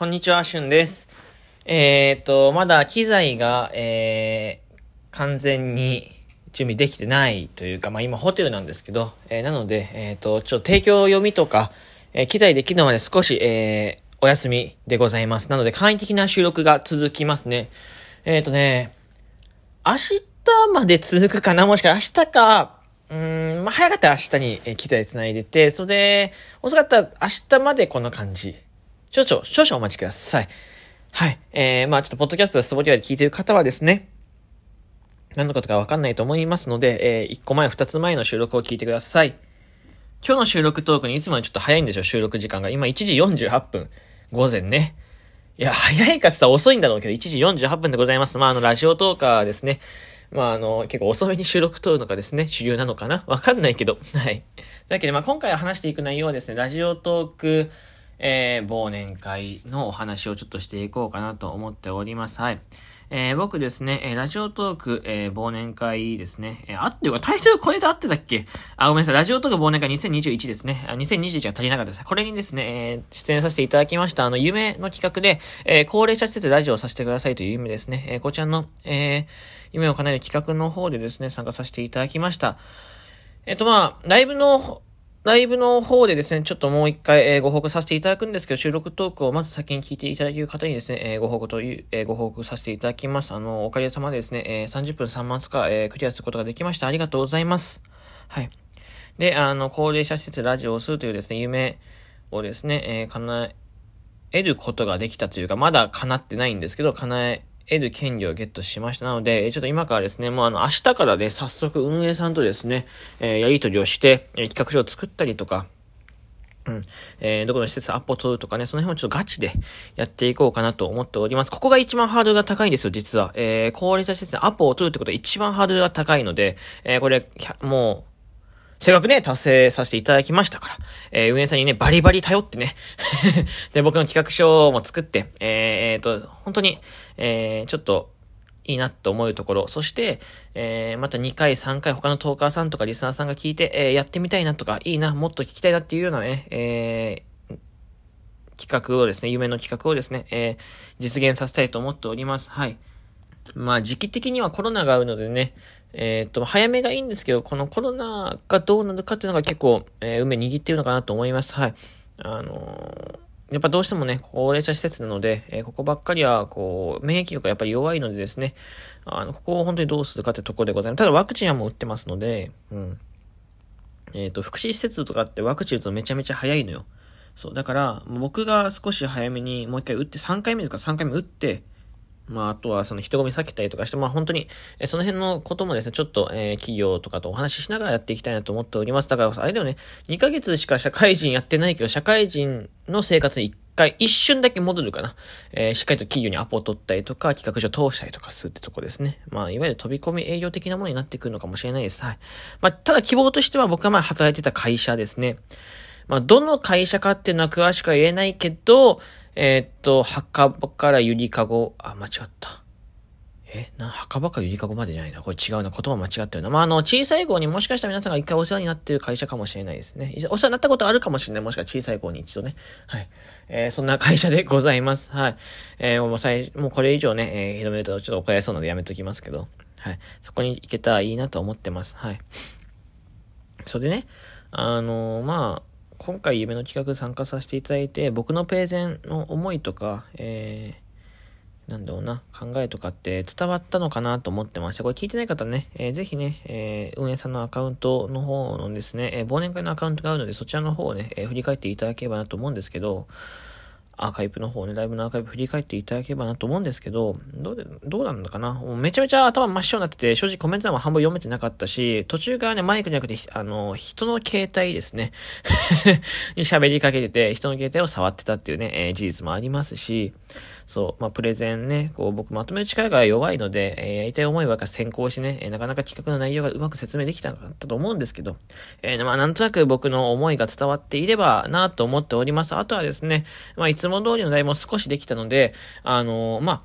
こんにちは、しゅんです。えっ、と、まだ機材が、えー、完全に準備できてないというか、まあ今ホテルなんですけど、えー、なので、えっ、と、ちょっと提供読みとか、えー、機材できるまで少し、えー、お休みでございます。なので、簡易的な収録が続きますね。えっ、とね、明日まで続くかな？もしかしたら明日か、うん、まあ、早かったら明日に、機材繋いでて、それで、遅かったら明日までこんな感じ。少々、少々お待ちください。はい。えー、まあちょっと、ポッドキャスト、ストボリアで聞いてる方はですね、何のことかわかんないと思いますので、えー、1個前、2つ前の収録を聞いてください。今日の収録トークにいつもよりちょっと早いんですよ、収録時間が。今1時48分。午前ね。いや、早いかっつったら遅いんだろうけど、1時48分でございます。まあ、あの、ラジオトーカーですね。まあ、あの、結構遅めに収録撮るのがですね、主流なのかなわかんないけど。はい。だけど、まあ、今回話していく内容はですね、ラジオトーク、えー、忘年会のお話をちょっとしていこうかなと思っております。はい。えー、僕ですね、えー、ラジオトーク、えー、忘年会ですね。えー、あっていうか、タイトルこれで合ってたっけ？あ、ごめんなさい。ラジオトーク忘年会2021ですね。あ2021が足りなかったです。これにですね、え、出演させていただきました、あの、夢の企画で、え、高齢者施設ラジオをさせてくださいという夢ですね。え、こちらの、え、夢を叶える企画の方でですね、参加させていただきました。えっ、と、まあ、ライブのライブの方でですね、ちょっともう一回、えー、ご報告させていただくんですけど、収録トークをまず先に聞いていただける方にですね、えー、ご報告という、えー、ご報告させていただきます。あの、おかげさまでですね、え、30分3万つか、え、クリアすることができました。ありがとうございます。はい。で、あの、高齢者施設ラジオをするというですね、夢をですね、え、叶えることができたというか、まだ叶ってないんですけど、叶え得る権利をゲットしました。ので、ちょっと今からですね、もうあの、明日からね、早速運営さんとですね、えー、やり取りをして、えー、企画書を作ったりとか、うん。えー、どこの施設アポ取るとかね、その辺をちょっとガチでやっていこうかなと思っております。ここが一番ハードルが高いんですよ、実は。えー、高齢者施設でアポを取るってことは一番ハードルが高いので、えー、これ、もう、せっかくね、達成させていただきましたから、えー、運営さんにね、バリバリ頼ってね で、僕の企画書も作って、えー、えー、と、本当に、えー、ちょっと、いいなと思うところ、そして、えー、また2回、3回他のトーカーさんとかリスナーさんが聞いて、えー、やってみたいなとか、いいな、もっと聞きたいなっていうようなね、えー、企画をですね、夢の企画をですね、えー、実現させたいと思っております。はい。まあ時期的にはコロナがあるのでね、えっ、と、早めがいいんですけど、このコロナがどうなるかっていうのが結構、えー、運命握ってるのかなと思います。はい。あのー、やっぱどうしてもね、高齢者施設なので、えー、ここばっかりは、こう、免疫力がやっぱり弱いのでですね、あの、ここを本当にどうするかってところでございます。ただワクチンはもう打ってますので、うん。えっ、と、福祉施設とかってワクチン打つのめちゃめちゃ早いのよ。そう。だから、僕が少し早めにもう一回打って、3回目ですか ?3 回目打って、まあ、あとはその人混み避けたりとかして、まあ本当に、えその辺のこともですね、ちょっと、えー、企業とかとお話ししながらやっていきたいなと思っております。だから、あれだよね、2ヶ月しか社会人やってないけど、社会人の生活に一回、一瞬だけ戻るかな。えー、しっかりと企業にアポを取ったりとか、企画書通したりとかするってとこですね。まあ、いわゆる飛び込み営業的なものになってくるのかもしれないです。はい。まあ、ただ希望としては僕が前働いてた会社ですね。まあ、どの会社かっていうのは詳しくは言えないけど、えー、っと、墓場からゆりかご、あ、間違った。えな、墓場かゆりかごまでじゃないな。これ違うな。言葉間違ってるな。まあ、あの、小さい号にもしかしたら皆さんが一回お世話になってる会社かもしれないですね。お世話になったことあるかもしれない。もしくは小さい号に一度ね。はい。えー、そんな会社でございます。はい。えー、もう最、もうこれ以上ね、えー、広めるとちょっと怒られそうなのでやめときますけど。はい。そこに行けたらいいなと思ってます。はい。それでね、あのー、まあ、今回夢の企画参加させていただいて、僕のプレゼンの思いとか、えー、なんだろうな、考えとかって伝わったのかなと思ってました。これ聞いてない方ね、えー、ぜひね、えー、運営さんのアカウントの方のですね、えー、忘年会のアカウントがあるので、そちらの方をね、えー、振り返っていただければなと思うんですけど、アーカイブの方ね、ライブのアーカイブ振り返っていただければなと思うんですけど、どうで、どうなんだかなもうめちゃめちゃ頭真っ白になってて、正直コメント欄も半分読めてなかったし、途中からね、マイクじゃなくて、あの、人の携帯ですね に喋りかけてて、人の携帯を触ってたっていうね、えー、事実もありますし、そう、まあ、プレゼンね、こう、僕まとめる力が弱いので、えー、やりたい思いは先行しね、えー、なかなか企画の内容がうまく説明できたかったと思うんですけど、えー、まあ、なんとなく僕の思いが伝わっていればなと思っております。あとはですね、まあ、いつも通りの題も少しできたので、あのー、まあ、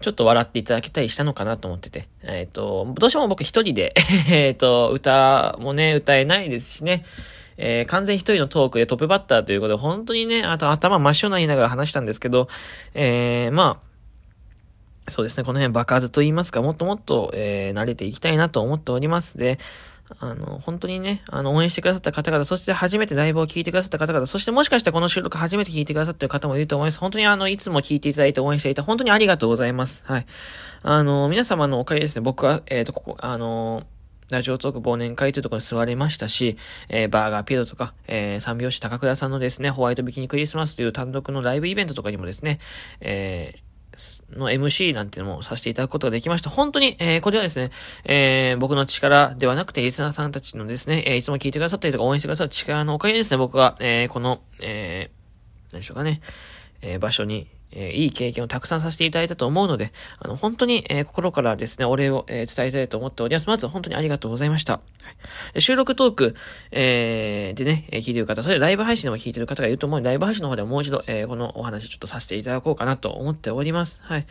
ちょっと笑っていただけたりしたのかなと思ってて。えっ、ー、と、どうしても僕一人で えっと、歌もね、歌えないですしね。えー、完全一人のトークでトップバッターということで、本当にね、あと頭真っ白な言いながら話したんですけど、えー、まあ、そうですね、この辺爆発と言いますか、もっともっと、えー、慣れていきたいなと思っておりますで、あの、本当にね、あの、応援してくださった方々、そして初めてライブを聞いてくださった方々、そしてもしかしたらこの収録初めて聞いてくださってる方もいると思います。本当にあの、いつも聞いていただいて応援していた、本当にありがとうございます。はい。あの、皆様のおかげですね、僕は、えっ、ー、と、ここ、あの、ラジオトーク忘年会というところに座れましたし、えー、バーガーピロとか、えー、三拍子高倉さんのですね、ホワイトビキニクリスマスという単独のライブイベントとかにもですね、えー、の MC なんていうのもさせていただくことができました。本当に、えー、これはですね、えー、僕の力ではなくて、リスナーさんたちのですね、えー、いつも聞いてくださったりとか応援してくださる力のおかげですね、僕は、えー、この、えー、何でしょうかね、えー、場所に、えー、いい経験をたくさんさせていただいたと思うので、あの、本当に、えー、心からですね、お礼を、えー、伝えたいと思っております。まず、本当にありがとうございました。はい、収録トーク、え、でね、え、聞いてる方、それライブ配信でも聞いてる方がいると思うので、ライブ配信の方でももう一度、え、このお話ちょっとさせていただこうかなと思っております。はい。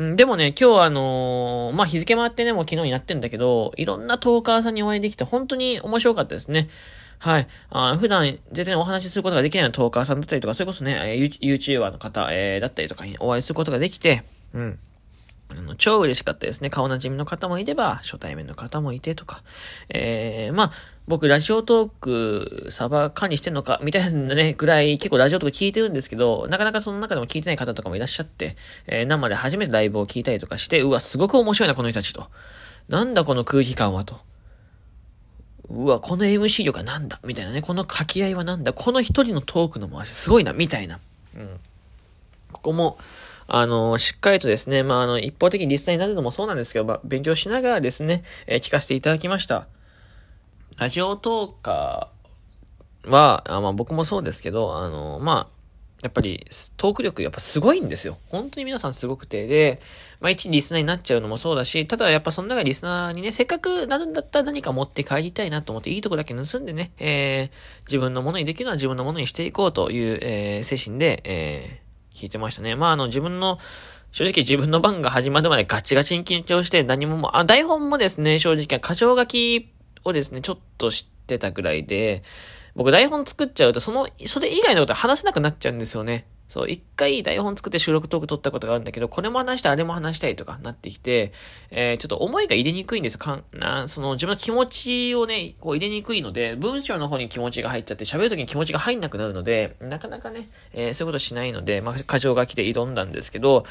ん、でもね、今日あのー、まあ、日付回ってね、もう昨日になってんだけど、いろんなトーカーさんにお会いできて、本当に面白かったですね。はい。あ普段全然お話しすることができないようなトーカーさんだったりとか、それこそね、えー、YouTuber の方、えー、だったりとかにお会いすることができて、うん。あの、超嬉しかったですね。顔なじみの方もいれば、初対面の方もいてとか。えー、まあ、僕、ラジオトーク、サーバー管理してんのか、みたいなね、ぐらい、結構ラジオトーク聞いてるんですけど、なかなかその中でも聞いてない方とかもいらっしゃって、えー、生で初めてライブを聞いたりとかして、うわ、すごく面白いな、この人たちと。なんだこの空気感は、と。うわ、この MC 力はなんだ？みたいなね。この掛け合いはなんだ？この一人のトークの回しすごいなみたいな。うん。ここも、あの、しっかりとですね、まあ、あの、一方的にリスナーになるのもそうなんですけど、まあ、勉強しながらですね、えー、聞かせていただきました。ラジオトーカーは、あまあ、僕もそうですけど、あの、まあ、やっぱり、トーク力やっぱすごいんですよ。本当に皆さんすごくて。で、まあ一リスナーになっちゃうのもそうだし、ただやっぱその中でリスナーにね、せっかくなるんだったら何か持って帰りたいなと思って、いいとこだけ盗んでね、えー、自分のものにできるのは自分のものにしていこうという、えー、精神で、えー、聞いてましたね。まああの自分の、正直自分の番が始まるまでガチガチに緊張して何もも、あ、台本もですね、正直、過剰書きをですね、ちょっと知ってたぐらいで、僕台本作っちゃうと、その、それ以外のこと話せなくなっちゃうんですよね。そう、一回台本作って収録トーク撮ったことがあるんだけど、これも話した、あれも話したいとかなってきて、えー、ちょっと思いが入れにくいんです。かんなその自分の気持ちをね、こう入れにくいので、文章の方に気持ちが入っちゃって、喋るときに気持ちが入んなくなるので、なかなかね、えー、そういうことしないので、まあ、過剰書きで挑んだんですけど、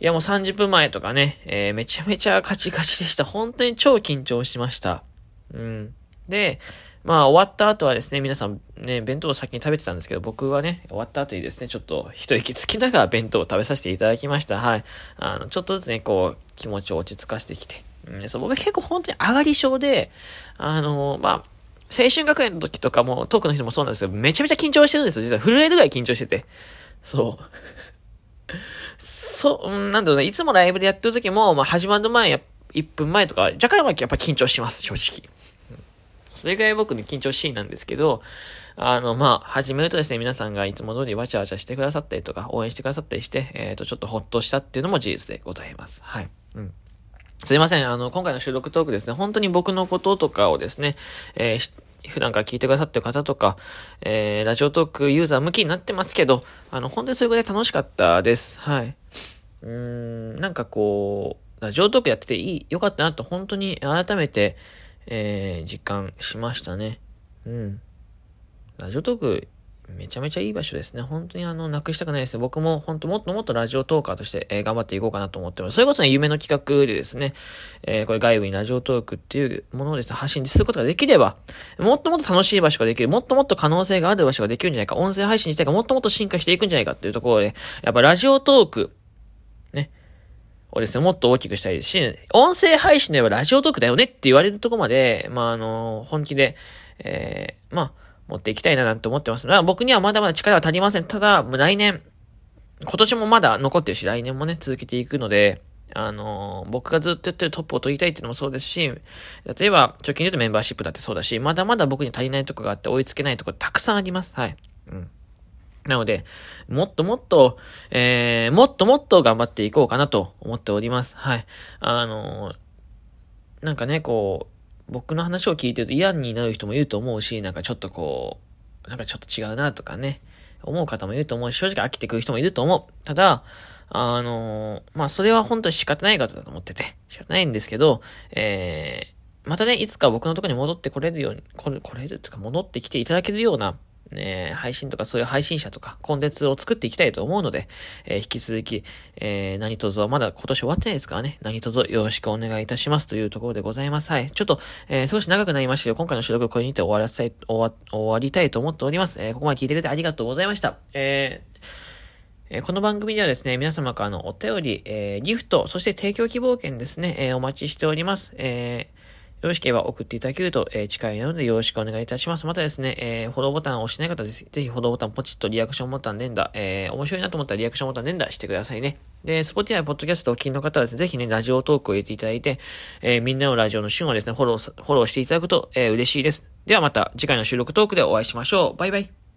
いやもう30分前とかね、えー、めちゃめちゃカチカチでした。本当に超緊張しました。うん。で、まあ終わった後はですね、皆さんね、弁当を先に食べてたんですけど、僕はね、終わった後にですね、ちょっと一息つきながら弁当を食べさせていただきました。はい。あの、ちょっとずつね、こう、気持ちを落ち着かせてきて。うん、そう、僕結構本当に上がり症で、あの、まあ、青春学園の時とかも、トークの人もそうなんですけど、めちゃめちゃ緊張してるんですよ。実は震えるぐらい緊張してて。そう。そう、なんだろうね、いつもライブでやってる時も、まあ、始まる前、1分前とか、若干はやっぱ緊張します、正直。それぐらい僕に緊張しいなんですけど、あの、まあ、始めるとですね、皆さんがいつも通りわちゃわちゃしてくださったりとか、応援してくださったりして、えっ、ー、と、ちょっとほっとしたっていうのも事実でございます。はい。うん。すいません。あの、今回の収録トークですね、本当に僕のこととかをですね、えー、普段から聞いてくださってる方とか、えー、ラジオトークユーザー向きになってますけど、あの、本当にそれぐらい楽しかったです。はい。うーん、なんかこう、ラジオトークやってていい、良かったなと本当に改めて、えー、実感しましたね。うん。ラジオトーク、めちゃめちゃいい場所ですね。本当にあの、なくしたくないですね。僕も本当もっともっとラジオトーカーとして、えー、頑張っていこうかなと思ってます。それこそね、夢の企画でですね、えー、これ外部にラジオトークっていうものをですね、発信することができれば、もっともっと楽しい場所ができる、もっともっと可能性がある場所ができるんじゃないか、音声配信自体がもっともっと進化していくんじゃないかっていうところで、やっぱラジオトーク、ね、をですね、もっと大きくしたいですし、音声配信ではラジオトークだよねって言われるとこまで、まあ、あの、本気で、えー、まあ、持っていきたいななんて思ってます。まあ、僕にはまだまだ力は足りません。ただ、もう来年、今年もまだ残ってるし、来年もね、続けていくので、あの、僕がずっとやってるトップを取りたいっていうのもそうですし、例えば、貯金で言うとメンバーシップだってそうだし、まだまだ僕に足りないとこがあって追いつけないとこたくさんあります。はい。うん。なので、もっともっと、えー、もっともっと頑張っていこうかなと思っております。はい。あのー、なんかね、こう、僕の話を聞いてると嫌になる人もいると思うし、なんかちょっとこう、なんかちょっと違うなとかね、思う方もいると思うし、正直飽きてくる人もいると思う。ただ、あのまあ、それは本当に仕方ない方だと思ってて、仕方ないんですけど、えー、またね、いつか僕のとこに戻ってこれるように、これ、これるとか戻ってきていただけるような、ね、配信とかそういう配信者とかコンテンツを作っていきたいと思うので、えー、引き続き、えー、何卒はまだ今年終わってないですからね、何卒よろしくお願いいたしますというところでございます。はい。ちょっと、えー、少し長くなりましたけど、今回の収録はこれにて終わらせ、終わ、終わりたいと思っております。えー、ここまで聞いてくれてありがとうございました。えーこの番組ではですね、皆様からのお便り、えー、ギフト、そして提供希望券ですね、えー、お待ちしております。えーよろしければ送っていただけると、えー、近いのでよろしくお願いいたします。またですね、えー、フォローボタンを押してない方です。ぜひフォローボタンポチッとリアクションボタン連打、えー、面白いなと思ったらリアクションボタン連打してくださいね。で、スポティアポッドキャストをお聞きの方はですね、ぜひね、ラジオトークを入れていただいて、えー、みんなのラジオの旬をですね、フォロー、フォローしていただくと、えー、嬉しいです。ではまた次回の収録トークでお会いしましょう。バイバイ。